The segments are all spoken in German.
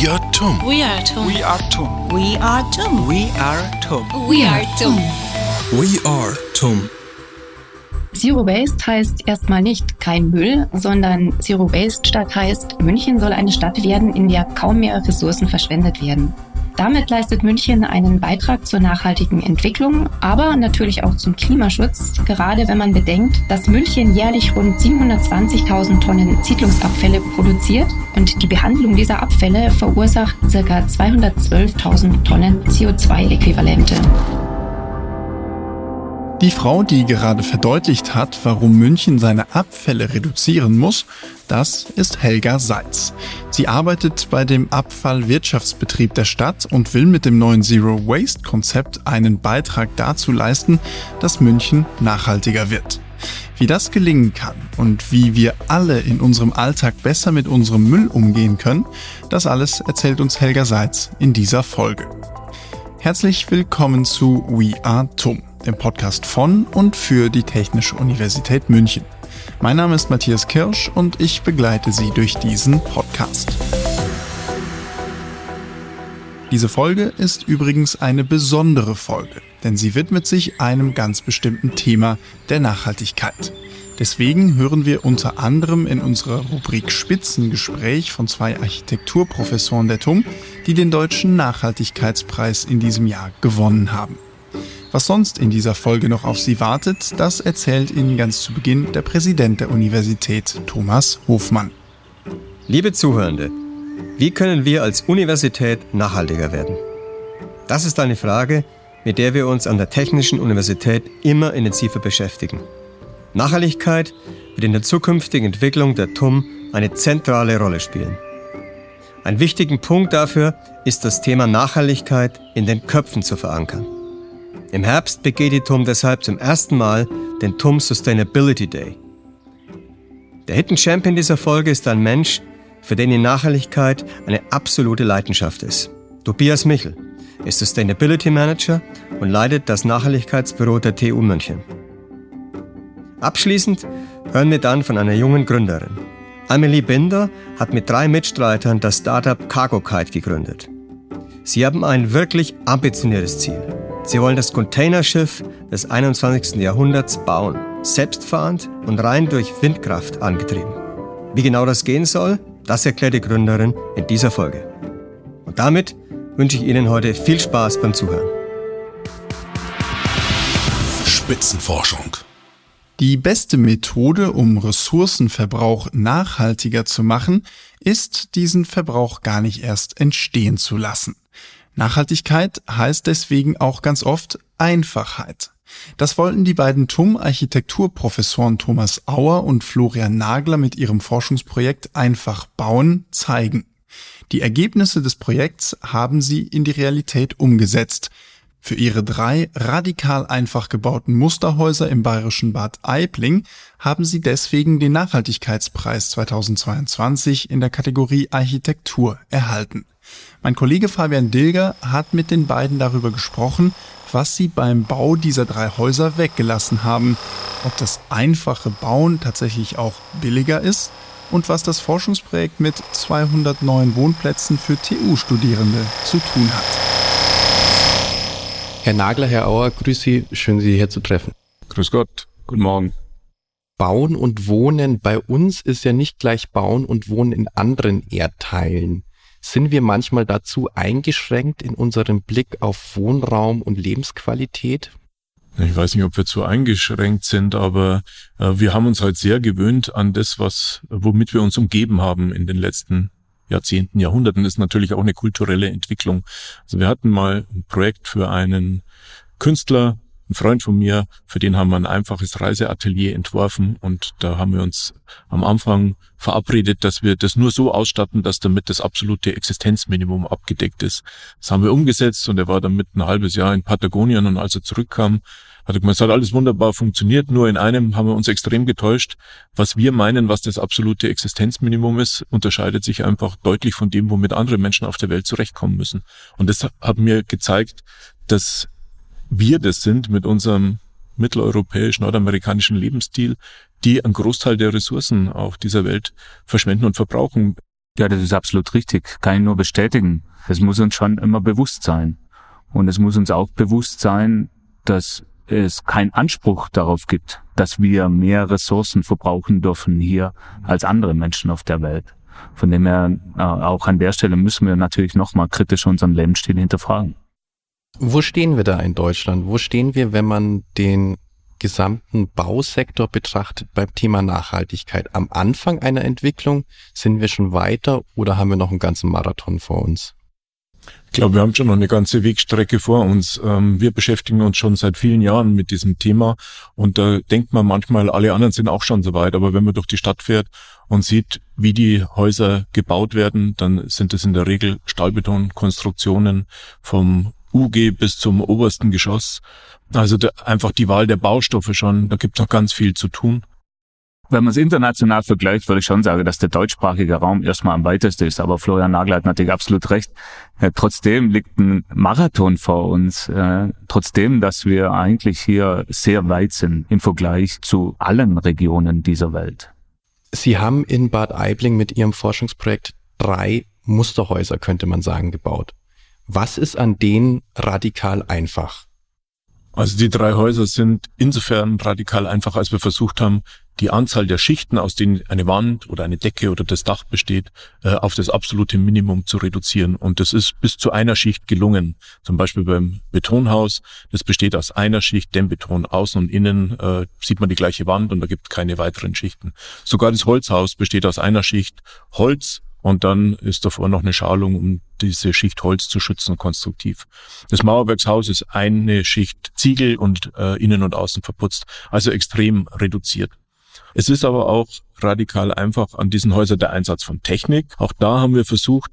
We are TUM. We are TUM. We are TUM. We are TUM. We are TUM. We are TUM. We are TUM. Zero Waste heißt erstmal nicht kein Müll, sondern Zero Waste Stadt heißt, München soll eine Stadt werden, in der kaum mehr Ressourcen verschwendet werden. Damit leistet München einen Beitrag zur nachhaltigen Entwicklung, aber natürlich auch zum Klimaschutz, gerade wenn man bedenkt, dass München jährlich rund 720.000 Tonnen Siedlungsabfälle produziert und die Behandlung dieser Abfälle verursacht ca. 212.000 Tonnen CO2-Äquivalente. Die Frau, die gerade verdeutlicht hat, warum München seine Abfälle reduzieren muss, das ist Helga Seitz. Sie arbeitet bei dem Abfallwirtschaftsbetrieb der Stadt und will mit dem neuen Zero Waste Konzept einen Beitrag dazu leisten, dass München nachhaltiger wird. Wie das gelingen kann und wie wir alle in unserem Alltag besser mit unserem Müll umgehen können, das alles erzählt uns Helga Seitz in dieser Folge. Herzlich willkommen zu We Are TUM dem Podcast von und für die Technische Universität München. Mein Name ist Matthias Kirsch und ich begleite Sie durch diesen Podcast. Diese Folge ist übrigens eine besondere Folge, denn sie widmet sich einem ganz bestimmten Thema der Nachhaltigkeit. Deswegen hören wir unter anderem in unserer Rubrik Spitzengespräch von zwei Architekturprofessoren der TUM, die den Deutschen Nachhaltigkeitspreis in diesem Jahr gewonnen haben. Was sonst in dieser Folge noch auf Sie wartet, das erzählt Ihnen ganz zu Beginn der Präsident der Universität, Thomas Hofmann. Liebe Zuhörende, wie können wir als Universität nachhaltiger werden? Das ist eine Frage, mit der wir uns an der Technischen Universität immer intensiver beschäftigen. Nachhaltigkeit wird in der zukünftigen Entwicklung der TUM eine zentrale Rolle spielen. Ein wichtigen Punkt dafür ist das Thema Nachhaltigkeit in den Köpfen zu verankern. Im Herbst begeht die TUM deshalb zum ersten Mal den TUM Sustainability Day. Der Hidden Champion dieser Folge ist ein Mensch, für den die Nachhaltigkeit eine absolute Leidenschaft ist. Tobias Michel ist Sustainability Manager und leitet das Nachhaltigkeitsbüro der TU München. Abschließend hören wir dann von einer jungen Gründerin. Amelie Binder hat mit drei Mitstreitern das Startup Cargo Kite gegründet. Sie haben ein wirklich ambitioniertes Ziel. Sie wollen das Containerschiff des 21. Jahrhunderts bauen, selbstfahrend und rein durch Windkraft angetrieben. Wie genau das gehen soll, das erklärt die Gründerin in dieser Folge. Und damit wünsche ich Ihnen heute viel Spaß beim Zuhören. Spitzenforschung. Die beste Methode, um Ressourcenverbrauch nachhaltiger zu machen, ist, diesen Verbrauch gar nicht erst entstehen zu lassen. Nachhaltigkeit heißt deswegen auch ganz oft Einfachheit. Das wollten die beiden TUM-Architekturprofessoren Thomas Auer und Florian Nagler mit ihrem Forschungsprojekt Einfach bauen zeigen. Die Ergebnisse des Projekts haben sie in die Realität umgesetzt. Für ihre drei radikal einfach gebauten Musterhäuser im bayerischen Bad Aibling haben sie deswegen den Nachhaltigkeitspreis 2022 in der Kategorie Architektur erhalten. Mein Kollege Fabian Dilger hat mit den beiden darüber gesprochen, was sie beim Bau dieser drei Häuser weggelassen haben, ob das einfache Bauen tatsächlich auch billiger ist und was das Forschungsprojekt mit 209 Wohnplätzen für TU-Studierende zu tun hat. Herr Nagler, Herr Auer, grüß Sie, schön Sie hier zu treffen. Grüß Gott, guten Morgen. Bauen und Wohnen bei uns ist ja nicht gleich Bauen und Wohnen in anderen Erdteilen. Sind wir manchmal dazu eingeschränkt in unserem Blick auf Wohnraum und Lebensqualität? Ich weiß nicht, ob wir zu eingeschränkt sind, aber äh, wir haben uns halt sehr gewöhnt an das, was, womit wir uns umgeben haben in den letzten Jahrzehnten, Jahrhunderten. Das ist natürlich auch eine kulturelle Entwicklung. Also wir hatten mal ein Projekt für einen Künstler, ein Freund von mir, für den haben wir ein einfaches Reiseatelier entworfen und da haben wir uns am Anfang verabredet, dass wir das nur so ausstatten, dass damit das absolute Existenzminimum abgedeckt ist. Das haben wir umgesetzt und er war damit ein halbes Jahr in Patagonien und als er zurückkam, hat er gemeint, es hat alles wunderbar funktioniert, nur in einem haben wir uns extrem getäuscht. Was wir meinen, was das absolute Existenzminimum ist, unterscheidet sich einfach deutlich von dem, womit andere Menschen auf der Welt zurechtkommen müssen. Und das hat mir gezeigt, dass wir das sind mit unserem mitteleuropäisch-nordamerikanischen Lebensstil, die einen Großteil der Ressourcen auf dieser Welt verschwenden und verbrauchen. Ja, das ist absolut richtig. Kann ich nur bestätigen. Es muss uns schon immer bewusst sein. Und es muss uns auch bewusst sein, dass es keinen Anspruch darauf gibt, dass wir mehr Ressourcen verbrauchen dürfen hier als andere Menschen auf der Welt. Von dem her, äh, auch an der Stelle müssen wir natürlich nochmal kritisch unseren Lebensstil hinterfragen. Wo stehen wir da in Deutschland? Wo stehen wir, wenn man den gesamten Bausektor betrachtet beim Thema Nachhaltigkeit? Am Anfang einer Entwicklung sind wir schon weiter oder haben wir noch einen ganzen Marathon vor uns? Ich glaube, wir haben schon noch eine ganze Wegstrecke vor uns. Ähm, wir beschäftigen uns schon seit vielen Jahren mit diesem Thema und da denkt man manchmal, alle anderen sind auch schon so weit. Aber wenn man durch die Stadt fährt und sieht, wie die Häuser gebaut werden, dann sind es in der Regel Stahlbetonkonstruktionen vom UG bis zum obersten Geschoss. Also einfach die Wahl der Baustoffe schon, da gibt es noch ganz viel zu tun. Wenn man es international vergleicht, würde ich schon sagen, dass der deutschsprachige Raum erstmal am weitesten ist. Aber Florian Nagel hat natürlich absolut recht. Äh, trotzdem liegt ein Marathon vor uns. Äh, trotzdem, dass wir eigentlich hier sehr weit sind im Vergleich zu allen Regionen dieser Welt. Sie haben in Bad Aibling mit Ihrem Forschungsprojekt drei Musterhäuser, könnte man sagen, gebaut. Was ist an denen radikal einfach? Also die drei Häuser sind insofern radikal einfach, als wir versucht haben, die Anzahl der Schichten, aus denen eine Wand oder eine Decke oder das Dach besteht, äh, auf das absolute Minimum zu reduzieren. Und das ist bis zu einer Schicht gelungen. Zum Beispiel beim Betonhaus, das besteht aus einer Schicht Dämmbeton. Außen und innen äh, sieht man die gleiche Wand und da gibt es keine weiteren Schichten. Sogar das Holzhaus besteht aus einer Schicht Holz und dann ist davor noch eine Schalung, um diese Schicht Holz zu schützen, konstruktiv. Das Mauerwerkshaus ist eine Schicht Ziegel und äh, innen und außen verputzt, also extrem reduziert. Es ist aber auch radikal einfach an diesen Häusern der Einsatz von Technik. Auch da haben wir versucht,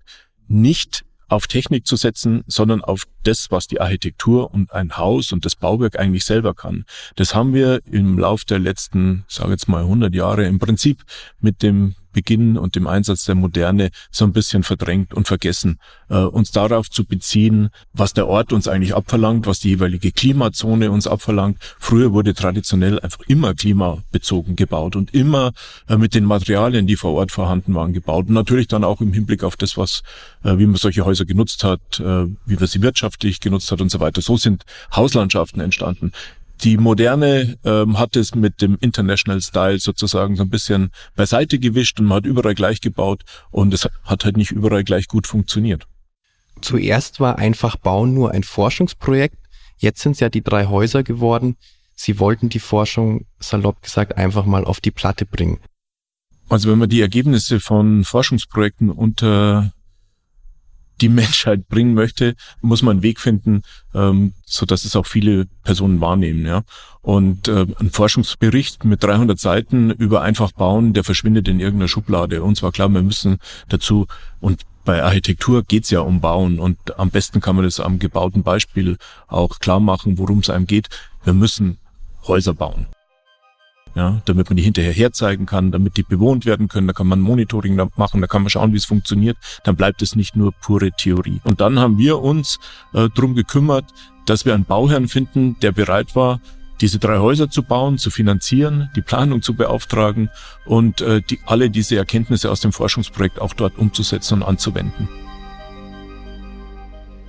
nicht auf Technik zu setzen, sondern auf das, was die Architektur und ein Haus und das Bauwerk eigentlich selber kann. Das haben wir im Lauf der letzten, sage jetzt mal 100 Jahre im Prinzip mit dem Beginn und dem Einsatz der Moderne so ein bisschen verdrängt und vergessen, äh, uns darauf zu beziehen, was der Ort uns eigentlich abverlangt, was die jeweilige Klimazone uns abverlangt. Früher wurde traditionell einfach immer klimabezogen gebaut und immer äh, mit den Materialien, die vor Ort vorhanden waren, gebaut. Und natürlich dann auch im Hinblick auf das, was, äh, wie man solche Häuser genutzt hat, äh, wie man sie wirtschaftlich genutzt hat und so weiter. So sind Hauslandschaften entstanden. Die Moderne ähm, hat es mit dem International Style sozusagen so ein bisschen beiseite gewischt und man hat überall gleich gebaut und es hat halt nicht überall gleich gut funktioniert. Zuerst war einfach Bauen nur ein Forschungsprojekt, jetzt sind es ja die drei Häuser geworden. Sie wollten die Forschung, salopp gesagt, einfach mal auf die Platte bringen. Also wenn man die Ergebnisse von Forschungsprojekten unter die Menschheit bringen möchte, muss man einen Weg finden, ähm, so dass es auch viele Personen wahrnehmen. Ja. Und äh, ein Forschungsbericht mit 300 Seiten über einfach bauen, der verschwindet in irgendeiner Schublade. Und zwar klar, wir müssen dazu und bei Architektur geht's ja um Bauen und am besten kann man das am gebauten Beispiel auch klar machen, worum es einem geht. Wir müssen Häuser bauen ja, damit man die hinterher herzeigen kann, damit die bewohnt werden können. Da kann man Monitoring machen, da kann man schauen, wie es funktioniert. Dann bleibt es nicht nur pure Theorie. Und dann haben wir uns äh, drum gekümmert, dass wir einen Bauherrn finden, der bereit war, diese drei Häuser zu bauen, zu finanzieren, die Planung zu beauftragen und äh, die, alle diese Erkenntnisse aus dem Forschungsprojekt auch dort umzusetzen und anzuwenden.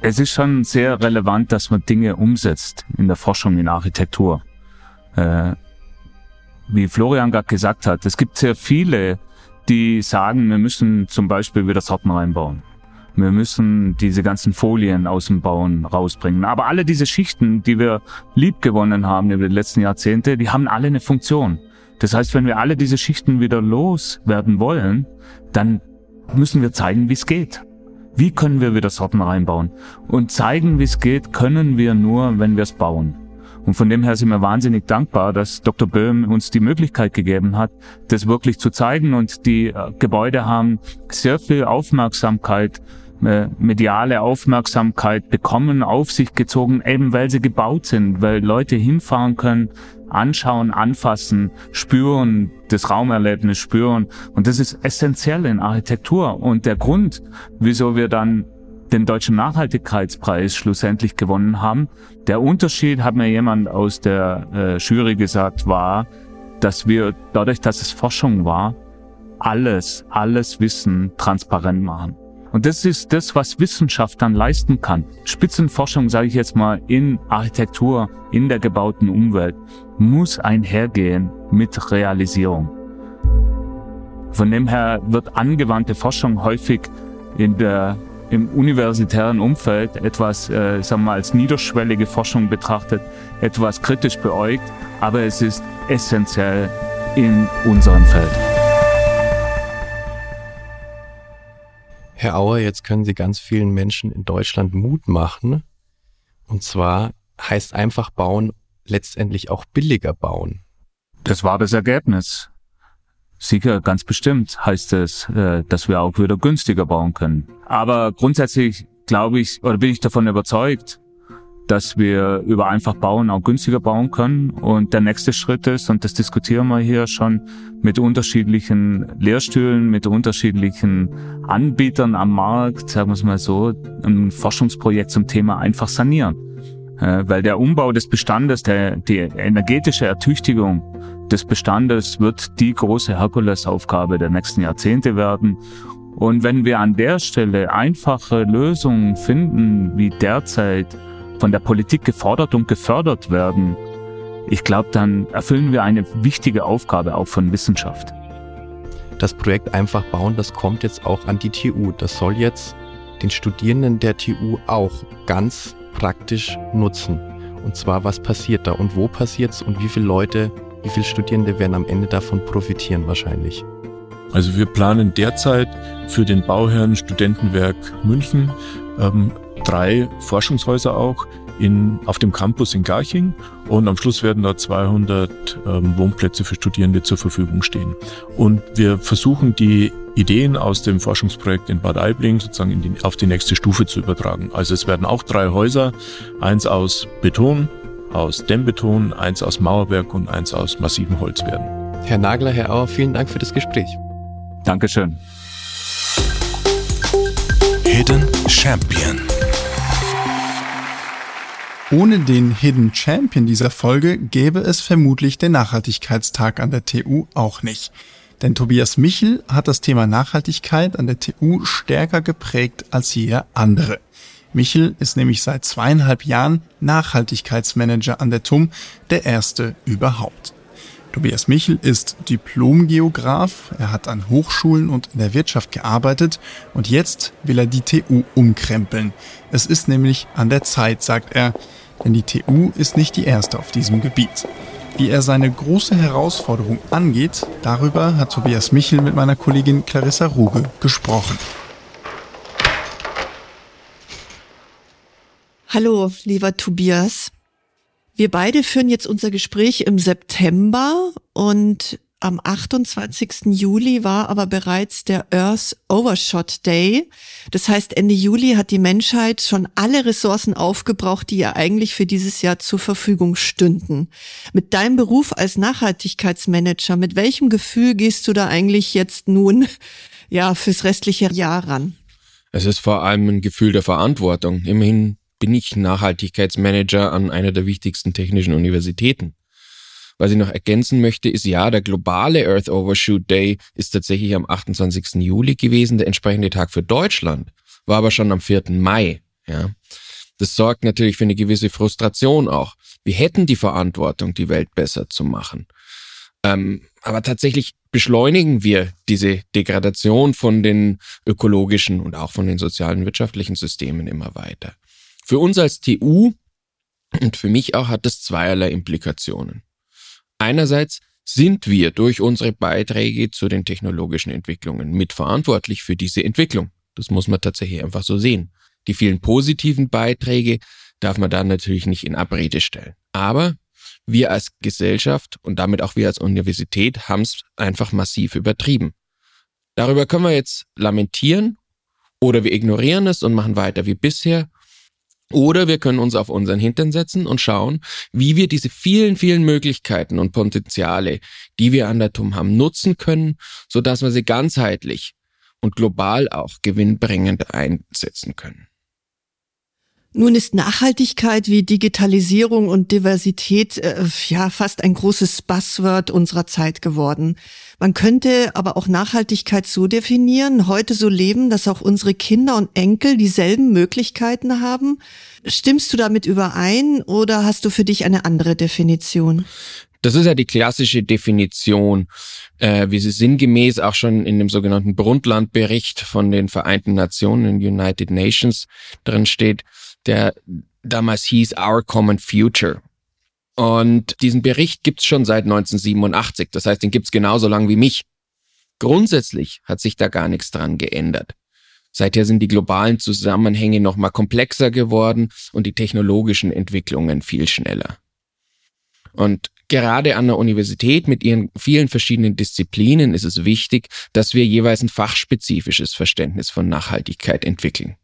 Es ist schon sehr relevant, dass man Dinge umsetzt in der Forschung in Architektur. Äh, wie Florian gerade gesagt hat, es gibt sehr viele, die sagen, wir müssen zum Beispiel wieder Sorten reinbauen. Wir müssen diese ganzen Folien aus dem Bauen rausbringen. Aber alle diese Schichten, die wir liebgewonnen haben über die letzten Jahrzehnte, die haben alle eine Funktion. Das heißt, wenn wir alle diese Schichten wieder loswerden wollen, dann müssen wir zeigen, wie es geht. Wie können wir wieder Sorten reinbauen? Und zeigen, wie es geht, können wir nur, wenn wir es bauen. Und von dem her sind wir wahnsinnig dankbar, dass Dr. Böhm uns die Möglichkeit gegeben hat, das wirklich zu zeigen. Und die äh, Gebäude haben sehr viel Aufmerksamkeit, äh, mediale Aufmerksamkeit bekommen, auf sich gezogen, eben weil sie gebaut sind, weil Leute hinfahren können, anschauen, anfassen, spüren, das Raumerlebnis spüren. Und das ist essentiell in Architektur. Und der Grund, wieso wir dann den Deutschen Nachhaltigkeitspreis schlussendlich gewonnen haben. Der Unterschied, hat mir jemand aus der äh, Jury gesagt, war, dass wir dadurch, dass es Forschung war, alles, alles Wissen transparent machen. Und das ist das, was Wissenschaft dann leisten kann. Spitzenforschung, sage ich jetzt mal, in Architektur, in der gebauten Umwelt, muss einhergehen mit Realisierung. Von dem her wird angewandte Forschung häufig in der, im universitären Umfeld etwas, äh, sagen wir mal, als niederschwellige Forschung betrachtet, etwas kritisch beäugt, aber es ist essentiell in unserem Feld. Herr Auer, jetzt können Sie ganz vielen Menschen in Deutschland Mut machen. Und zwar heißt einfach bauen letztendlich auch billiger bauen. Das war das Ergebnis. Sicher, ganz bestimmt heißt es, äh, dass wir auch wieder günstiger bauen können. Aber grundsätzlich glaube ich oder bin ich davon überzeugt, dass wir über einfach bauen auch günstiger bauen können. Und der nächste Schritt ist, und das diskutieren wir hier schon mit unterschiedlichen Lehrstühlen, mit unterschiedlichen Anbietern am Markt, sagen wir es mal so, ein Forschungsprojekt zum Thema einfach sanieren. Äh, weil der Umbau des Bestandes, der, die energetische Ertüchtigung des Bestandes wird die große Herkulesaufgabe der nächsten Jahrzehnte werden. Und wenn wir an der Stelle einfache Lösungen finden, wie derzeit von der Politik gefordert und gefördert werden, ich glaube, dann erfüllen wir eine wichtige Aufgabe auch von Wissenschaft. Das Projekt Einfach bauen, das kommt jetzt auch an die TU. Das soll jetzt den Studierenden der TU auch ganz praktisch nutzen. Und zwar, was passiert da und wo passiert es und wie viele Leute, wie viele Studierende werden am Ende davon profitieren wahrscheinlich. Also wir planen derzeit für den Bauherrn Studentenwerk München ähm, drei Forschungshäuser auch in, auf dem Campus in Garching und am Schluss werden da 200 ähm, Wohnplätze für Studierende zur Verfügung stehen. Und wir versuchen die Ideen aus dem Forschungsprojekt in Bad Aibling sozusagen die, auf die nächste Stufe zu übertragen. Also es werden auch drei Häuser, eins aus Beton, aus Dämmbeton, eins aus Mauerwerk und eins aus massivem Holz werden. Herr Nagler, Herr Auer, vielen Dank für das Gespräch. Dankeschön. Hidden Champion. Ohne den Hidden Champion dieser Folge gäbe es vermutlich den Nachhaltigkeitstag an der TU auch nicht. Denn Tobias Michel hat das Thema Nachhaltigkeit an der TU stärker geprägt als jeder andere. Michel ist nämlich seit zweieinhalb Jahren Nachhaltigkeitsmanager an der TUM, der erste überhaupt. Tobias Michel ist Diplomgeograf, er hat an Hochschulen und in der Wirtschaft gearbeitet und jetzt will er die TU umkrempeln. Es ist nämlich an der Zeit, sagt er, denn die TU ist nicht die erste auf diesem Gebiet. Wie er seine große Herausforderung angeht, darüber hat Tobias Michel mit meiner Kollegin Clarissa Ruge gesprochen. Hallo, lieber Tobias. Wir beide führen jetzt unser Gespräch im September und am 28. Juli war aber bereits der Earth Overshot Day. Das heißt, Ende Juli hat die Menschheit schon alle Ressourcen aufgebraucht, die ihr eigentlich für dieses Jahr zur Verfügung stünden. Mit deinem Beruf als Nachhaltigkeitsmanager, mit welchem Gefühl gehst du da eigentlich jetzt nun, ja, fürs restliche Jahr ran? Es ist vor allem ein Gefühl der Verantwortung. Immerhin bin ich Nachhaltigkeitsmanager an einer der wichtigsten technischen Universitäten. Was ich noch ergänzen möchte, ist ja, der globale Earth Overshoot Day ist tatsächlich am 28. Juli gewesen. Der entsprechende Tag für Deutschland war aber schon am 4. Mai. Ja. Das sorgt natürlich für eine gewisse Frustration auch. Wir hätten die Verantwortung, die Welt besser zu machen. Ähm, aber tatsächlich beschleunigen wir diese Degradation von den ökologischen und auch von den sozialen wirtschaftlichen Systemen immer weiter. Für uns als TU und für mich auch hat das zweierlei Implikationen. Einerseits sind wir durch unsere Beiträge zu den technologischen Entwicklungen mitverantwortlich für diese Entwicklung. Das muss man tatsächlich einfach so sehen. Die vielen positiven Beiträge darf man dann natürlich nicht in Abrede stellen. Aber wir als Gesellschaft und damit auch wir als Universität haben es einfach massiv übertrieben. Darüber können wir jetzt lamentieren oder wir ignorieren es und machen weiter wie bisher oder wir können uns auf unseren Hintern setzen und schauen, wie wir diese vielen, vielen Möglichkeiten und Potenziale, die wir an der TUM haben, nutzen können, so dass wir sie ganzheitlich und global auch gewinnbringend einsetzen können. Nun ist Nachhaltigkeit wie Digitalisierung und Diversität äh, ja fast ein großes Buzzword unserer Zeit geworden. Man könnte aber auch Nachhaltigkeit so definieren, heute so leben, dass auch unsere Kinder und Enkel dieselben Möglichkeiten haben. Stimmst du damit überein oder hast du für dich eine andere Definition? Das ist ja die klassische Definition, äh, wie sie sinngemäß auch schon in dem sogenannten Brundtland-Bericht von den Vereinten Nationen, United Nations, drin steht, der damals hieß Our Common Future. Und diesen Bericht gibt's schon seit 1987. Das heißt, den gibt's genauso lang wie mich. Grundsätzlich hat sich da gar nichts dran geändert. Seither sind die globalen Zusammenhänge noch mal komplexer geworden und die technologischen Entwicklungen viel schneller. Und gerade an der Universität mit ihren vielen verschiedenen Disziplinen ist es wichtig, dass wir jeweils ein fachspezifisches Verständnis von Nachhaltigkeit entwickeln.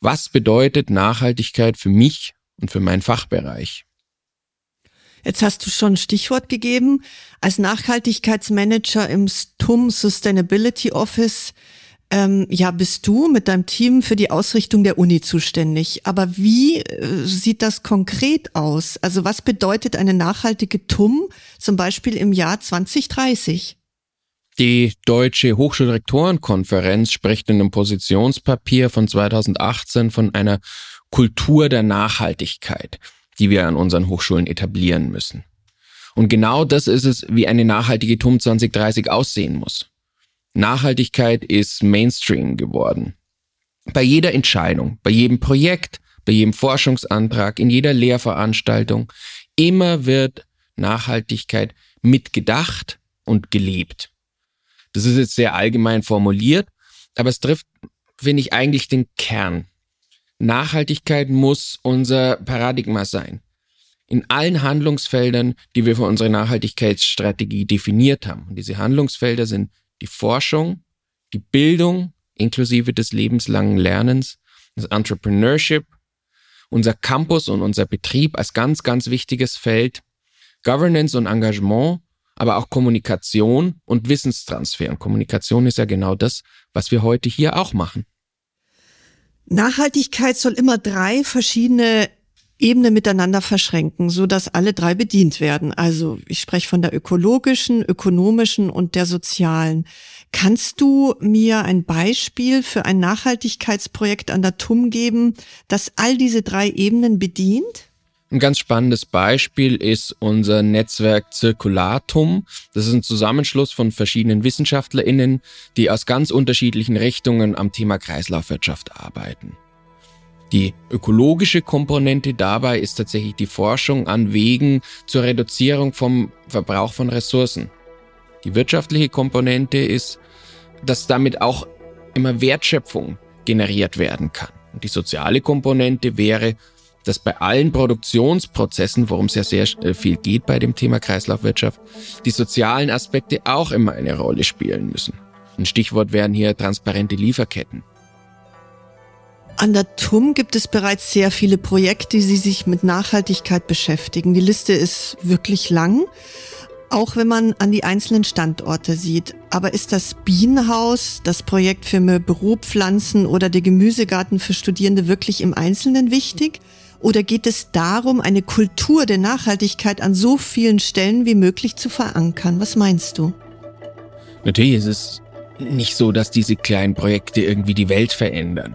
Was bedeutet Nachhaltigkeit für mich und für meinen Fachbereich? Jetzt hast du schon ein Stichwort gegeben. Als Nachhaltigkeitsmanager im STUM Sustainability Office ähm, ja, bist du mit deinem Team für die Ausrichtung der Uni zuständig. Aber wie äh, sieht das konkret aus? Also was bedeutet eine nachhaltige TUM zum Beispiel im Jahr 2030? Die Deutsche Hochschulrektorenkonferenz spricht in einem Positionspapier von 2018 von einer Kultur der Nachhaltigkeit, die wir an unseren Hochschulen etablieren müssen. Und genau das ist es, wie eine nachhaltige TUM 2030 aussehen muss. Nachhaltigkeit ist Mainstream geworden. Bei jeder Entscheidung, bei jedem Projekt, bei jedem Forschungsantrag, in jeder Lehrveranstaltung, immer wird Nachhaltigkeit mitgedacht und gelebt. Das ist jetzt sehr allgemein formuliert, aber es trifft, finde ich, eigentlich den Kern. Nachhaltigkeit muss unser Paradigma sein. In allen Handlungsfeldern, die wir für unsere Nachhaltigkeitsstrategie definiert haben. Und diese Handlungsfelder sind die Forschung, die Bildung inklusive des lebenslangen Lernens, das Entrepreneurship, unser Campus und unser Betrieb als ganz, ganz wichtiges Feld, Governance und Engagement, aber auch Kommunikation und Wissenstransfer. Und Kommunikation ist ja genau das, was wir heute hier auch machen. Nachhaltigkeit soll immer drei verschiedene Ebene miteinander verschränken, so dass alle drei bedient werden. Also ich spreche von der ökologischen, ökonomischen und der sozialen. Kannst du mir ein Beispiel für ein Nachhaltigkeitsprojekt an der TUM geben, das all diese drei Ebenen bedient? Ein ganz spannendes Beispiel ist unser Netzwerk Zirkulatum. Das ist ein Zusammenschluss von verschiedenen WissenschaftlerInnen, die aus ganz unterschiedlichen Richtungen am Thema Kreislaufwirtschaft arbeiten. Die ökologische Komponente dabei ist tatsächlich die Forschung an Wegen zur Reduzierung vom Verbrauch von Ressourcen. Die wirtschaftliche Komponente ist, dass damit auch immer Wertschöpfung generiert werden kann. Und die soziale Komponente wäre, dass bei allen Produktionsprozessen, worum es ja sehr äh, viel geht bei dem Thema Kreislaufwirtschaft, die sozialen Aspekte auch immer eine Rolle spielen müssen. Ein Stichwort wären hier transparente Lieferketten. An der TUM gibt es bereits sehr viele Projekte, die sich mit Nachhaltigkeit beschäftigen. Die Liste ist wirklich lang, auch wenn man an die einzelnen Standorte sieht. Aber ist das Bienenhaus, das Projekt für mehr Büropflanzen oder der Gemüsegarten für Studierende wirklich im Einzelnen wichtig? Oder geht es darum, eine Kultur der Nachhaltigkeit an so vielen Stellen wie möglich zu verankern? Was meinst du? Natürlich ist es nicht so, dass diese kleinen Projekte irgendwie die Welt verändern.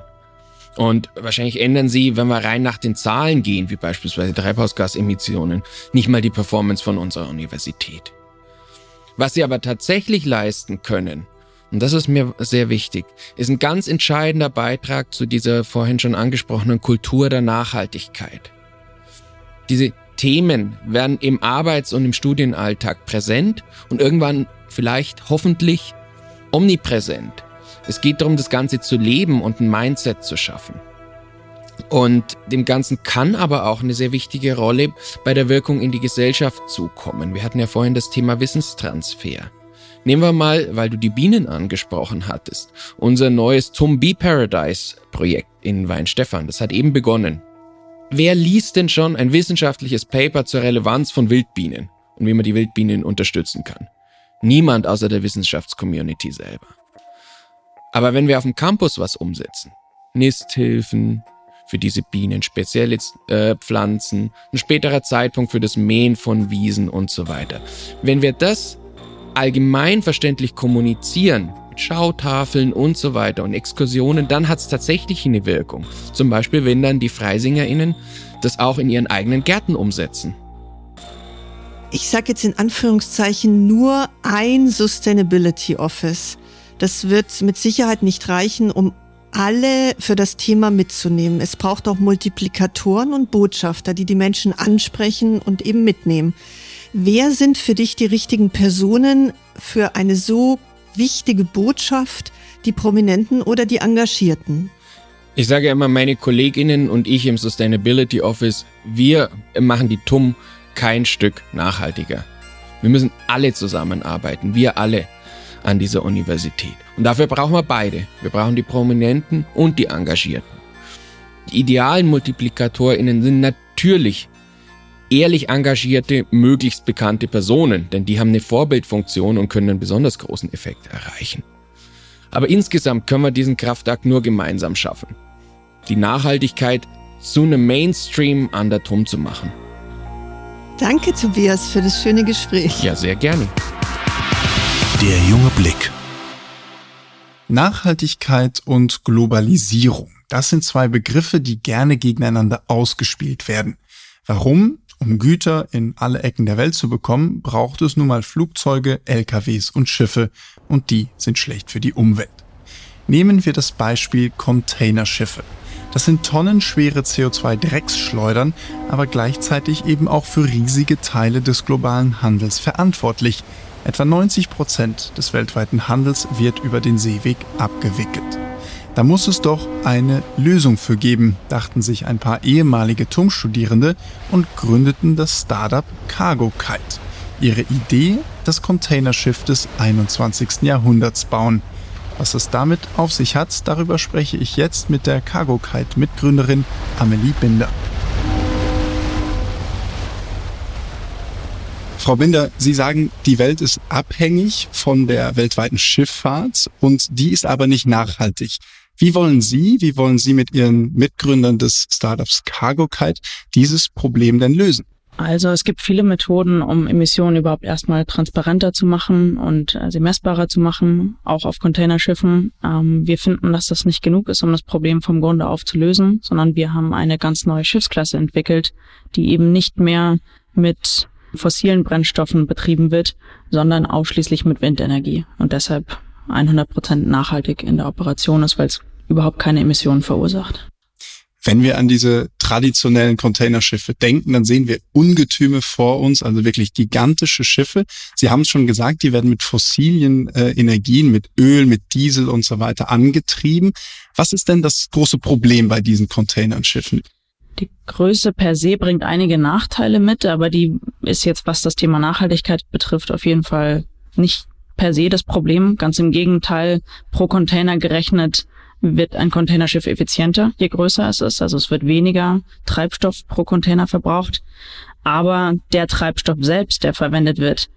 Und wahrscheinlich ändern sie, wenn wir rein nach den Zahlen gehen, wie beispielsweise Treibhausgasemissionen, nicht mal die Performance von unserer Universität. Was sie aber tatsächlich leisten können, und das ist mir sehr wichtig, ist ein ganz entscheidender Beitrag zu dieser vorhin schon angesprochenen Kultur der Nachhaltigkeit. Diese Themen werden im Arbeits- und im Studienalltag präsent und irgendwann vielleicht hoffentlich omnipräsent. Es geht darum, das Ganze zu leben und ein Mindset zu schaffen. Und dem Ganzen kann aber auch eine sehr wichtige Rolle bei der Wirkung in die Gesellschaft zukommen. Wir hatten ja vorhin das Thema Wissenstransfer. Nehmen wir mal, weil du die Bienen angesprochen hattest, unser neues Tum Bee Paradise Projekt in Weinstefan. Das hat eben begonnen. Wer liest denn schon ein wissenschaftliches Paper zur Relevanz von Wildbienen und wie man die Wildbienen unterstützen kann? Niemand außer der Wissenschaftscommunity selber. Aber wenn wir auf dem Campus was umsetzen, Nisthilfen für diese Bienen, spezielle äh, Pflanzen, ein späterer Zeitpunkt für das Mähen von Wiesen und so weiter. Wenn wir das allgemein verständlich kommunizieren, mit Schautafeln und so weiter und Exkursionen, dann hat es tatsächlich eine Wirkung. Zum Beispiel, wenn dann die FreisingerInnen das auch in ihren eigenen Gärten umsetzen. Ich sage jetzt in Anführungszeichen nur ein Sustainability Office. Das wird mit Sicherheit nicht reichen, um alle für das Thema mitzunehmen. Es braucht auch Multiplikatoren und Botschafter, die die Menschen ansprechen und eben mitnehmen. Wer sind für dich die richtigen Personen für eine so wichtige Botschaft, die Prominenten oder die Engagierten? Ich sage immer, meine Kolleginnen und ich im Sustainability Office, wir machen die TUM kein Stück nachhaltiger. Wir müssen alle zusammenarbeiten, wir alle an dieser Universität. Und dafür brauchen wir beide. Wir brauchen die Prominenten und die Engagierten. Die idealen MultiplikatorInnen sind natürlich ehrlich engagierte, möglichst bekannte Personen, denn die haben eine Vorbildfunktion und können einen besonders großen Effekt erreichen. Aber insgesamt können wir diesen Kraftakt nur gemeinsam schaffen. Die Nachhaltigkeit zu einem Mainstream an der TUM zu machen. Danke, Tobias, für das schöne Gespräch. Ja, sehr gerne. Der junge Blick. Nachhaltigkeit und Globalisierung. Das sind zwei Begriffe, die gerne gegeneinander ausgespielt werden. Warum? Um Güter in alle Ecken der Welt zu bekommen, braucht es nun mal Flugzeuge, LKWs und Schiffe und die sind schlecht für die Umwelt. Nehmen wir das Beispiel Containerschiffe. Das sind tonnenschwere CO2-Drecksschleudern, aber gleichzeitig eben auch für riesige Teile des globalen Handels verantwortlich. Etwa 90 Prozent des weltweiten Handels wird über den Seeweg abgewickelt. Da muss es doch eine Lösung für geben, dachten sich ein paar ehemalige TUM-Studierende und gründeten das Startup Cargo Kite. Ihre Idee, das Containerschiff des 21. Jahrhunderts bauen. Was es damit auf sich hat, darüber spreche ich jetzt mit der Cargo Kite Mitgründerin Amelie Binder. Frau Binder, Sie sagen, die Welt ist abhängig von der weltweiten Schifffahrt und die ist aber nicht nachhaltig. Wie wollen Sie, wie wollen Sie mit Ihren Mitgründern des Startups Cargo Kite dieses Problem denn lösen? Also es gibt viele Methoden, um Emissionen überhaupt erstmal transparenter zu machen und äh, sie messbarer zu machen, auch auf Containerschiffen. Ähm, wir finden, dass das nicht genug ist, um das Problem vom Grunde auf zu lösen, sondern wir haben eine ganz neue Schiffsklasse entwickelt, die eben nicht mehr mit fossilen Brennstoffen betrieben wird, sondern ausschließlich mit Windenergie und deshalb 100 Prozent nachhaltig in der Operation ist, weil es überhaupt keine Emissionen verursacht. Wenn wir an diese traditionellen Containerschiffe denken, dann sehen wir Ungetüme vor uns, also wirklich gigantische Schiffe. Sie haben es schon gesagt, die werden mit fossilen äh, Energien, mit Öl, mit Diesel und so weiter angetrieben. Was ist denn das große Problem bei diesen Containerschiffen? Die Größe per se bringt einige Nachteile mit, aber die ist jetzt, was das Thema Nachhaltigkeit betrifft, auf jeden Fall nicht per se das Problem. Ganz im Gegenteil, pro Container gerechnet wird ein Containerschiff effizienter, je größer es ist. Also es wird weniger Treibstoff pro Container verbraucht. Aber der Treibstoff selbst, der verwendet wird,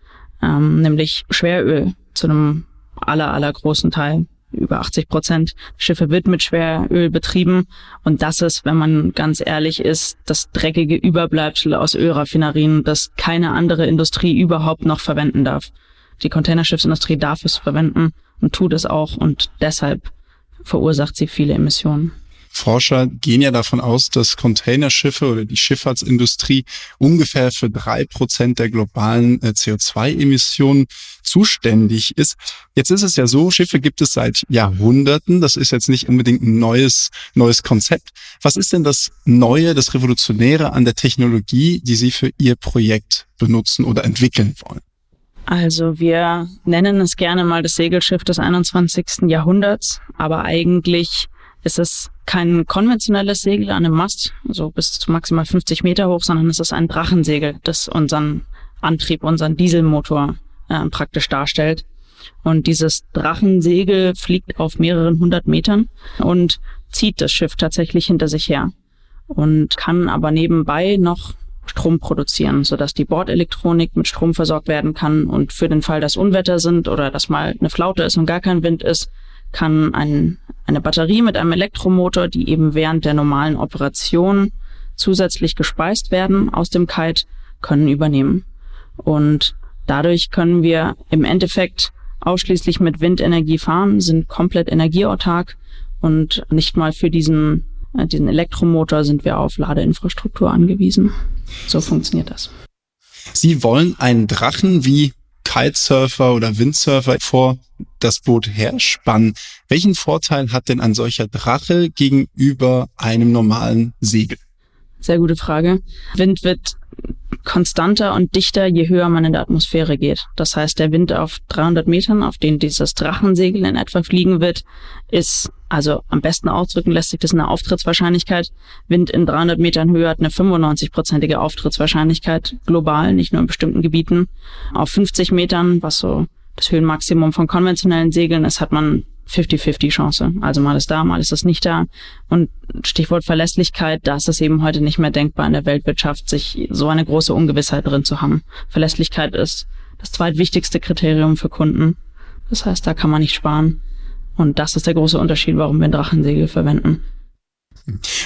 ähm, nämlich Schweröl zu einem aller, aller großen Teil, über 80 Prozent Schiffe wird mit Schweröl betrieben. Und das ist, wenn man ganz ehrlich ist, das dreckige Überbleibsel aus Ölraffinerien, das keine andere Industrie überhaupt noch verwenden darf. Die Containerschiffsindustrie darf es verwenden und tut es auch. Und deshalb verursacht sie viele Emissionen. Forscher gehen ja davon aus, dass Containerschiffe oder die Schifffahrtsindustrie ungefähr für drei Prozent der globalen äh, CO2-Emissionen zuständig ist. Jetzt ist es ja so, Schiffe gibt es seit Jahrhunderten. Das ist jetzt nicht unbedingt ein neues, neues Konzept. Was ist denn das Neue, das Revolutionäre an der Technologie, die Sie für Ihr Projekt benutzen oder entwickeln wollen? Also wir nennen es gerne mal das Segelschiff des 21. Jahrhunderts, aber eigentlich ist es kein konventionelles Segel an einem Mast, also bis zu maximal 50 Meter hoch, sondern es ist ein Drachensegel, das unseren Antrieb, unseren Dieselmotor äh, praktisch darstellt. Und dieses Drachensegel fliegt auf mehreren hundert Metern und zieht das Schiff tatsächlich hinter sich her und kann aber nebenbei noch Strom produzieren, sodass die Bordelektronik mit Strom versorgt werden kann und für den Fall, dass Unwetter sind oder dass mal eine Flaute ist und gar kein Wind ist, kann ein, eine Batterie mit einem Elektromotor, die eben während der normalen Operation zusätzlich gespeist werden aus dem Kite, können übernehmen. Und Dadurch können wir im Endeffekt ausschließlich mit Windenergie fahren, sind komplett energieautark und nicht mal für diesen, diesen Elektromotor sind wir auf Ladeinfrastruktur angewiesen. So funktioniert das. Sie wollen einen Drachen wie Kitesurfer oder Windsurfer vor das Boot herspannen. Welchen Vorteil hat denn ein solcher Drache gegenüber einem normalen Segel? Sehr gute Frage. Wind wird konstanter und dichter, je höher man in der Atmosphäre geht. Das heißt, der Wind auf 300 Metern, auf den dieses Drachensegel in etwa fliegen wird, ist, also am besten ausdrücken lässt sich das in der Auftrittswahrscheinlichkeit. Wind in 300 Metern Höhe hat eine 95-prozentige Auftrittswahrscheinlichkeit, global, nicht nur in bestimmten Gebieten. Auf 50 Metern, was so das Höhenmaximum von konventionellen Segeln ist, hat man 50-50 Chance. Also mal ist da, mal ist es nicht da. Und Stichwort Verlässlichkeit, da ist es eben heute nicht mehr denkbar in der Weltwirtschaft, sich so eine große Ungewissheit drin zu haben. Verlässlichkeit ist das zweitwichtigste Kriterium für Kunden. Das heißt, da kann man nicht sparen. Und das ist der große Unterschied, warum wir Drachensegel verwenden.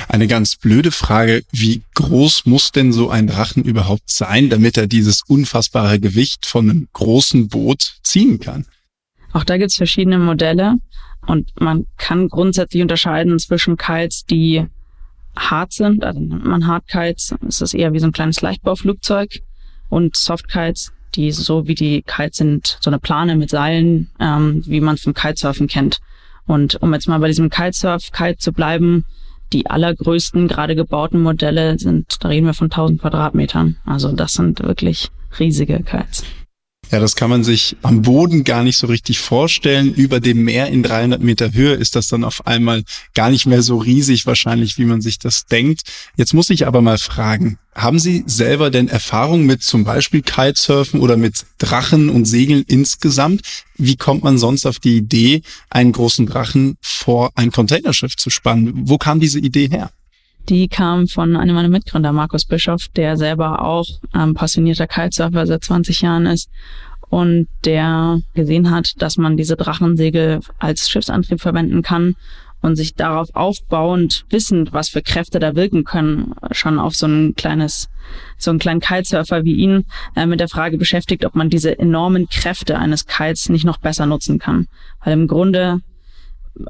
Eine ganz blöde Frage, wie groß muss denn so ein Drachen überhaupt sein, damit er dieses unfassbare Gewicht von einem großen Boot ziehen kann? Auch da gibt's verschiedene Modelle und man kann grundsätzlich unterscheiden zwischen Kites, die hart sind, also nennt man Hardkites, das ist eher wie so ein kleines Leichtbauflugzeug und Softkites, die so wie die Kites sind, so eine Plane mit Seilen, ähm, wie man vom Kitesurfen kennt. Und um jetzt mal bei diesem Kitesurf-Kite zu bleiben, die allergrößten gerade gebauten Modelle sind, da reden wir von 1000 Quadratmetern. Also das sind wirklich riesige Kites. Ja, das kann man sich am Boden gar nicht so richtig vorstellen. Über dem Meer in 300 Meter Höhe ist das dann auf einmal gar nicht mehr so riesig wahrscheinlich, wie man sich das denkt. Jetzt muss ich aber mal fragen, haben Sie selber denn Erfahrung mit zum Beispiel Kitesurfen oder mit Drachen und Segeln insgesamt? Wie kommt man sonst auf die Idee, einen großen Drachen vor ein Containerschiff zu spannen? Wo kam diese Idee her? Die kam von einem meiner Mitgründer, Markus Bischoff, der selber auch ähm, passionierter Kitesurfer seit 20 Jahren ist und der gesehen hat, dass man diese Drachensegel als Schiffsantrieb verwenden kann und sich darauf aufbauend, wissend, was für Kräfte da wirken können, schon auf so ein kleines, so einen kleinen Kitesurfer wie ihn äh, mit der Frage beschäftigt, ob man diese enormen Kräfte eines Kites nicht noch besser nutzen kann. Weil im Grunde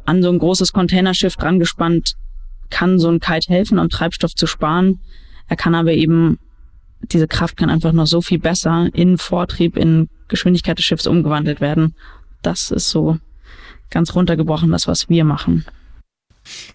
an so ein großes Containerschiff dran gespannt kann so ein Kite helfen, um Treibstoff zu sparen. Er kann aber eben, diese Kraft kann einfach noch so viel besser in Vortrieb, in Geschwindigkeit des Schiffs umgewandelt werden. Das ist so ganz runtergebrochen, das, was wir machen.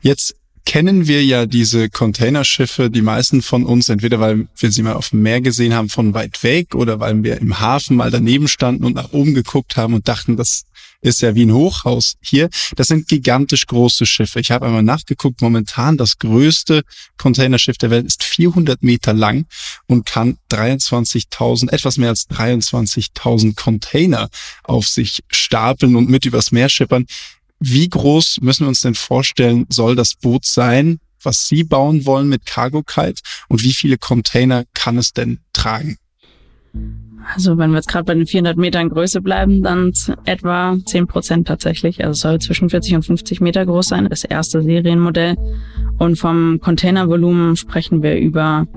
Jetzt kennen wir ja diese Containerschiffe, die meisten von uns, entweder weil wir sie mal auf dem Meer gesehen haben von weit weg oder weil wir im Hafen mal daneben standen und nach oben geguckt haben und dachten, das ist ja wie ein Hochhaus hier. Das sind gigantisch große Schiffe. Ich habe einmal nachgeguckt, momentan das größte Containerschiff der Welt ist 400 Meter lang und kann 23.000, etwas mehr als 23.000 Container auf sich stapeln und mit übers Meer schippern. Wie groß müssen wir uns denn vorstellen, soll das Boot sein, was Sie bauen wollen mit Cargo Kite und wie viele Container kann es denn tragen? Also wenn wir jetzt gerade bei den 400 Metern Größe bleiben, dann etwa 10 Prozent tatsächlich. Also es soll zwischen 40 und 50 Meter groß sein, das erste Serienmodell. Und vom Containervolumen sprechen wir über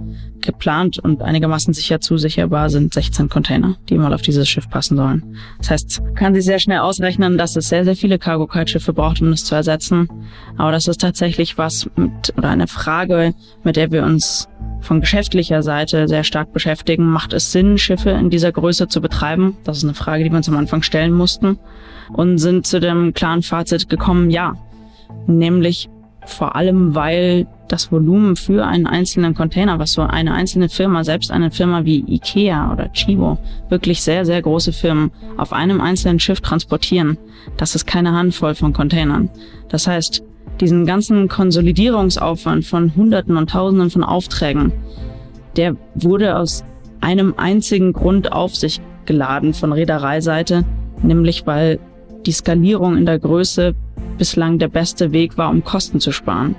geplant und einigermaßen sicher zusicherbar sind 16 Container, die mal auf dieses Schiff passen sollen. Das heißt, kann sich sehr schnell ausrechnen, dass es sehr, sehr viele Cargo-Kite-Schiffe braucht, um es zu ersetzen. Aber das ist tatsächlich was mit, oder eine Frage, mit der wir uns von geschäftlicher Seite sehr stark beschäftigen. Macht es Sinn, Schiffe in dieser Größe zu betreiben? Das ist eine Frage, die wir uns am Anfang stellen mussten und sind zu dem klaren Fazit gekommen, ja. Nämlich vor allem, weil das Volumen für einen einzelnen Container, was so eine einzelne Firma, selbst eine Firma wie Ikea oder Chibo, wirklich sehr, sehr große Firmen auf einem einzelnen Schiff transportieren, das ist keine Handvoll von Containern. Das heißt, diesen ganzen Konsolidierungsaufwand von Hunderten und Tausenden von Aufträgen, der wurde aus einem einzigen Grund auf sich geladen von Reedereiseite, nämlich weil die Skalierung in der Größe bislang der beste Weg war, um Kosten zu sparen.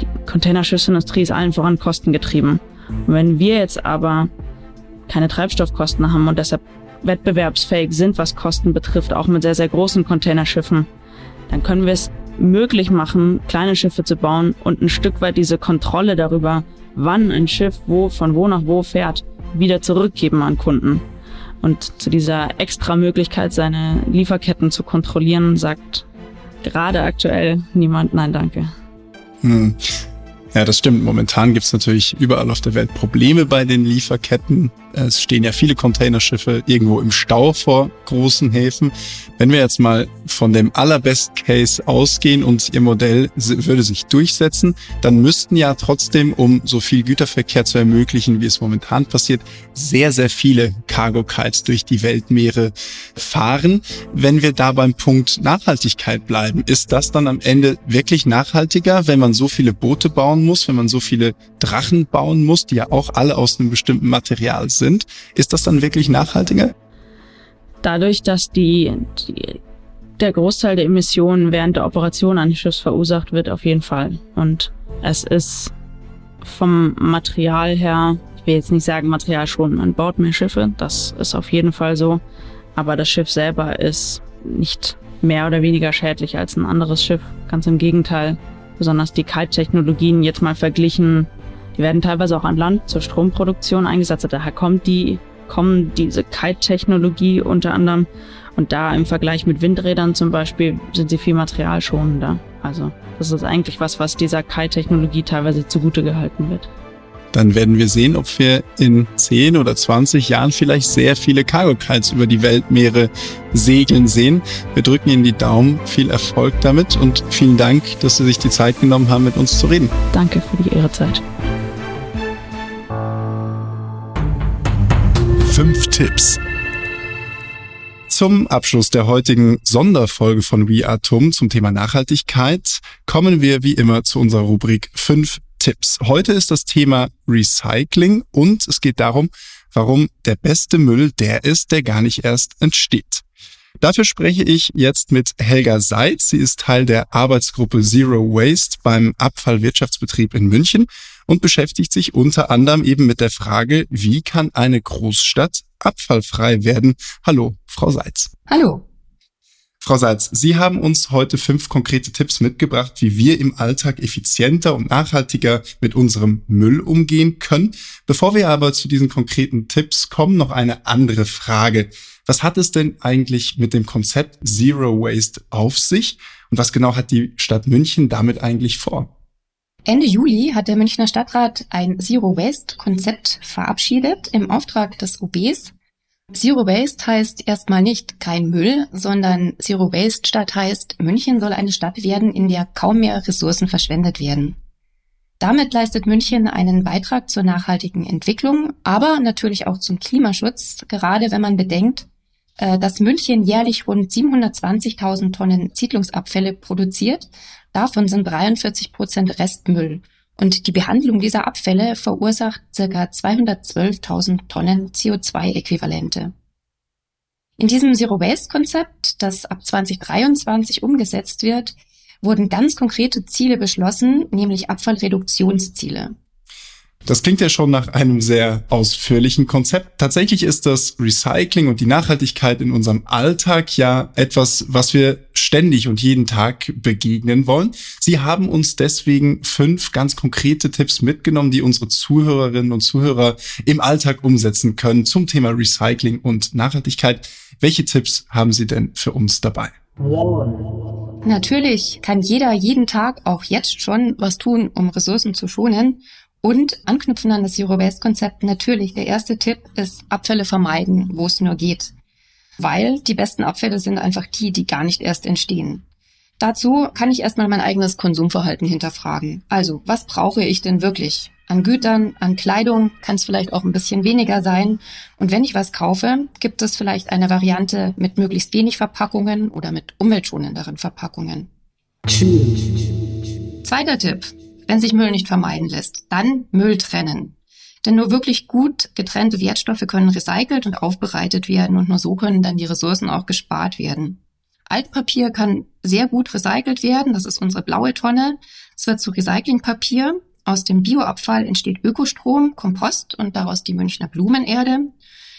Die Containerschiffsindustrie ist allen voran kostengetrieben. Und wenn wir jetzt aber keine Treibstoffkosten haben und deshalb wettbewerbsfähig sind, was Kosten betrifft, auch mit sehr, sehr großen Containerschiffen, dann können wir es möglich machen, kleine Schiffe zu bauen und ein Stück weit diese Kontrolle darüber, wann ein Schiff wo, von wo nach wo fährt, wieder zurückgeben an Kunden. Und zu dieser extra Möglichkeit, seine Lieferketten zu kontrollieren, sagt gerade aktuell niemand Nein, danke. Hm. Ja, das stimmt. Momentan gibt's natürlich überall auf der Welt Probleme bei den Lieferketten. Es stehen ja viele Containerschiffe irgendwo im Stau vor großen Häfen. Wenn wir jetzt mal von dem allerbest Case ausgehen und Ihr Modell würde sich durchsetzen, dann müssten ja trotzdem, um so viel Güterverkehr zu ermöglichen, wie es momentan passiert, sehr, sehr viele Cargo Kites durch die Weltmeere fahren. Wenn wir da beim Punkt Nachhaltigkeit bleiben, ist das dann am Ende wirklich nachhaltiger, wenn man so viele Boote bauen muss, wenn man so viele Drachen bauen muss, die ja auch alle aus einem bestimmten Material sind? Sind, ist das dann wirklich nachhaltiger? Dadurch, dass die, die der Großteil der Emissionen während der Operation eines Schiffs verursacht wird, auf jeden Fall. Und es ist vom Material her, ich will jetzt nicht sagen Material schon, man baut mehr Schiffe, das ist auf jeden Fall so. Aber das Schiff selber ist nicht mehr oder weniger schädlich als ein anderes Schiff. Ganz im Gegenteil. Besonders die Kite-Technologien jetzt mal verglichen die werden teilweise auch an Land zur Stromproduktion eingesetzt. Daher kommt die, kommen diese Kite-Technologie unter anderem. Und da im Vergleich mit Windrädern zum Beispiel sind sie viel materialschonender. Also das ist eigentlich was, was dieser Kite-Technologie teilweise zugute gehalten wird. Dann werden wir sehen, ob wir in 10 oder 20 Jahren vielleicht sehr viele Cargo-Kites über die Weltmeere segeln sehen. Wir drücken Ihnen die Daumen. Viel Erfolg damit und vielen Dank, dass Sie sich die Zeit genommen haben, mit uns zu reden. Danke für die Ihre Zeit. Tipps. Zum Abschluss der heutigen Sonderfolge von We Are zum Thema Nachhaltigkeit kommen wir wie immer zu unserer Rubrik Fünf Tipps. Heute ist das Thema Recycling und es geht darum, warum der beste Müll der ist, der gar nicht erst entsteht. Dafür spreche ich jetzt mit Helga Seitz. Sie ist Teil der Arbeitsgruppe Zero Waste beim Abfallwirtschaftsbetrieb in München und beschäftigt sich unter anderem eben mit der Frage, wie kann eine Großstadt abfallfrei werden? Hallo, Frau Seitz. Hallo. Frau Seitz, Sie haben uns heute fünf konkrete Tipps mitgebracht, wie wir im Alltag effizienter und nachhaltiger mit unserem Müll umgehen können. Bevor wir aber zu diesen konkreten Tipps kommen, noch eine andere Frage. Was hat es denn eigentlich mit dem Konzept Zero Waste auf sich? Und was genau hat die Stadt München damit eigentlich vor? Ende Juli hat der Münchner Stadtrat ein Zero Waste Konzept verabschiedet im Auftrag des OBs. Zero Waste heißt erstmal nicht kein Müll, sondern Zero Waste Stadt heißt, München soll eine Stadt werden, in der kaum mehr Ressourcen verschwendet werden. Damit leistet München einen Beitrag zur nachhaltigen Entwicklung, aber natürlich auch zum Klimaschutz, gerade wenn man bedenkt, äh, dass München jährlich rund 720.000 Tonnen Siedlungsabfälle produziert Davon sind 43 Prozent Restmüll. Und die Behandlung dieser Abfälle verursacht ca. 212.000 Tonnen CO2-Äquivalente. In diesem Zero-Waste-Konzept, das ab 2023 umgesetzt wird, wurden ganz konkrete Ziele beschlossen, nämlich Abfallreduktionsziele. Das klingt ja schon nach einem sehr ausführlichen Konzept. Tatsächlich ist das Recycling und die Nachhaltigkeit in unserem Alltag ja etwas, was wir ständig und jeden Tag begegnen wollen. Sie haben uns deswegen fünf ganz konkrete Tipps mitgenommen, die unsere Zuhörerinnen und Zuhörer im Alltag umsetzen können zum Thema Recycling und Nachhaltigkeit. Welche Tipps haben Sie denn für uns dabei? Natürlich kann jeder jeden Tag auch jetzt schon was tun, um Ressourcen zu schonen. Und anknüpfen an das Zero Waste Konzept natürlich. Der erste Tipp ist Abfälle vermeiden, wo es nur geht. Weil die besten Abfälle sind einfach die, die gar nicht erst entstehen. Dazu kann ich erstmal mein eigenes Konsumverhalten hinterfragen. Also, was brauche ich denn wirklich? An Gütern, an Kleidung kann es vielleicht auch ein bisschen weniger sein. Und wenn ich was kaufe, gibt es vielleicht eine Variante mit möglichst wenig Verpackungen oder mit umweltschonenderen Verpackungen. Zweiter Tipp. Wenn sich Müll nicht vermeiden lässt, dann Müll trennen. Denn nur wirklich gut getrennte Wertstoffe können recycelt und aufbereitet werden und nur so können dann die Ressourcen auch gespart werden. Altpapier kann sehr gut recycelt werden. Das ist unsere blaue Tonne. Es wird zu Recyclingpapier. Aus dem Bioabfall entsteht Ökostrom, Kompost und daraus die Münchner Blumenerde.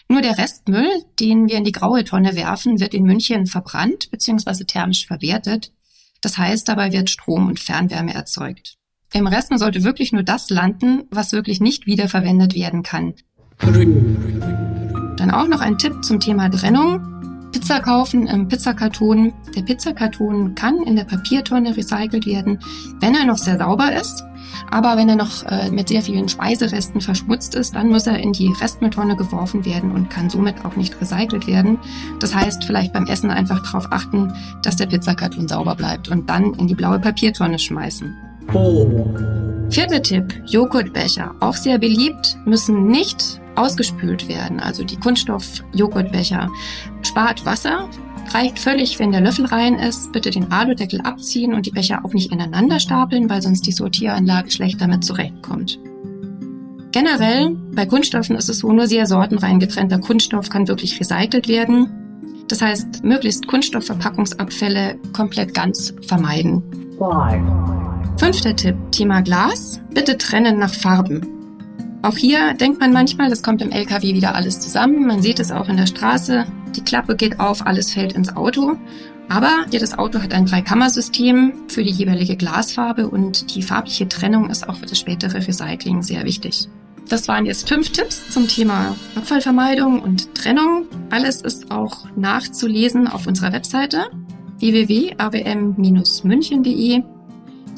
Nur der Restmüll, den wir in die graue Tonne werfen, wird in München verbrannt bzw. thermisch verwertet. Das heißt, dabei wird Strom und Fernwärme erzeugt. Im Resten sollte wirklich nur das landen, was wirklich nicht wiederverwendet werden kann. Dann auch noch ein Tipp zum Thema Trennung. Pizza kaufen im Pizzakarton. Der Pizzakarton kann in der Papiertonne recycelt werden, wenn er noch sehr sauber ist. Aber wenn er noch äh, mit sehr vielen Speiseresten verschmutzt ist, dann muss er in die Restmülltonne geworfen werden und kann somit auch nicht recycelt werden. Das heißt, vielleicht beim Essen einfach darauf achten, dass der Pizzakarton sauber bleibt und dann in die blaue Papiertonne schmeißen. Vierter Tipp, Joghurtbecher. Auch sehr beliebt, müssen nicht ausgespült werden. Also die Kunststoff-Joghurtbecher spart Wasser, reicht völlig, wenn der Löffel rein ist. Bitte den Aludeckel abziehen und die Becher auch nicht ineinander stapeln, weil sonst die Sortieranlage schlecht damit zurechtkommt. Generell bei Kunststoffen ist es so, nur sehr sortenrein getrennter Kunststoff kann wirklich recycelt werden. Das heißt, möglichst Kunststoffverpackungsabfälle komplett ganz vermeiden. Fünfter Tipp, Thema Glas. Bitte trennen nach Farben. Auch hier denkt man manchmal, das kommt im LKW wieder alles zusammen. Man sieht es auch in der Straße. Die Klappe geht auf, alles fällt ins Auto. Aber jedes Auto hat ein Dreikammersystem für die jeweilige Glasfarbe und die farbliche Trennung ist auch für das spätere Recycling sehr wichtig. Das waren jetzt fünf Tipps zum Thema Abfallvermeidung und Trennung. Alles ist auch nachzulesen auf unserer Webseite www.awm-münchen.de.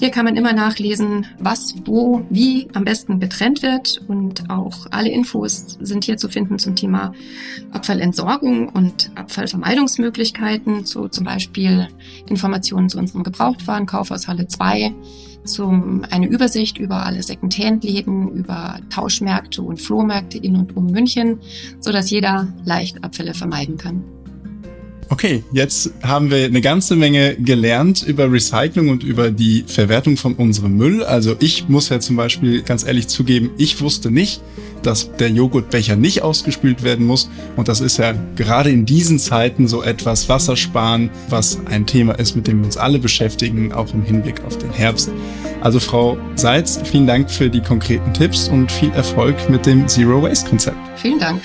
Hier kann man immer nachlesen, was, wo, wie am besten getrennt wird und auch alle Infos sind hier zu finden zum Thema Abfallentsorgung und Abfallvermeidungsmöglichkeiten, so zum Beispiel Informationen zu unserem Gebrauchtwarenkauf aus Halle 2, zum eine Übersicht über alle Secondhand-Läden, über Tauschmärkte und Flohmärkte in und um München, so dass jeder leicht Abfälle vermeiden kann. Okay, jetzt haben wir eine ganze Menge gelernt über Recycling und über die Verwertung von unserem Müll. Also ich muss ja zum Beispiel ganz ehrlich zugeben, ich wusste nicht, dass der Joghurtbecher nicht ausgespült werden muss. Und das ist ja gerade in diesen Zeiten so etwas Wassersparen, was ein Thema ist, mit dem wir uns alle beschäftigen, auch im Hinblick auf den Herbst. Also Frau Seitz, vielen Dank für die konkreten Tipps und viel Erfolg mit dem Zero Waste Konzept. Vielen Dank.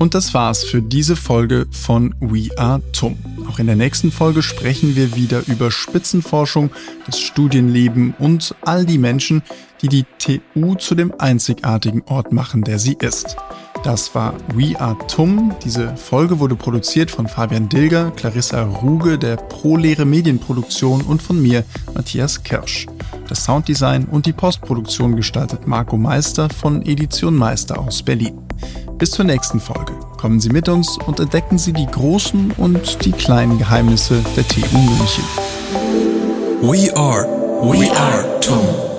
Und das war's für diese Folge von We Are TUM. Auch in der nächsten Folge sprechen wir wieder über Spitzenforschung, das Studienleben und all die Menschen, die die TU zu dem einzigartigen Ort machen, der sie ist. Das war We Are TUM. Diese Folge wurde produziert von Fabian Dilger, Clarissa Ruge der ProLehre Medienproduktion und von mir, Matthias Kirsch. Das Sounddesign und die Postproduktion gestaltet Marco Meister von Edition Meister aus Berlin. Bis zur nächsten Folge. Kommen Sie mit uns und entdecken Sie die großen und die kleinen Geheimnisse der TU München. We are, we are TUM.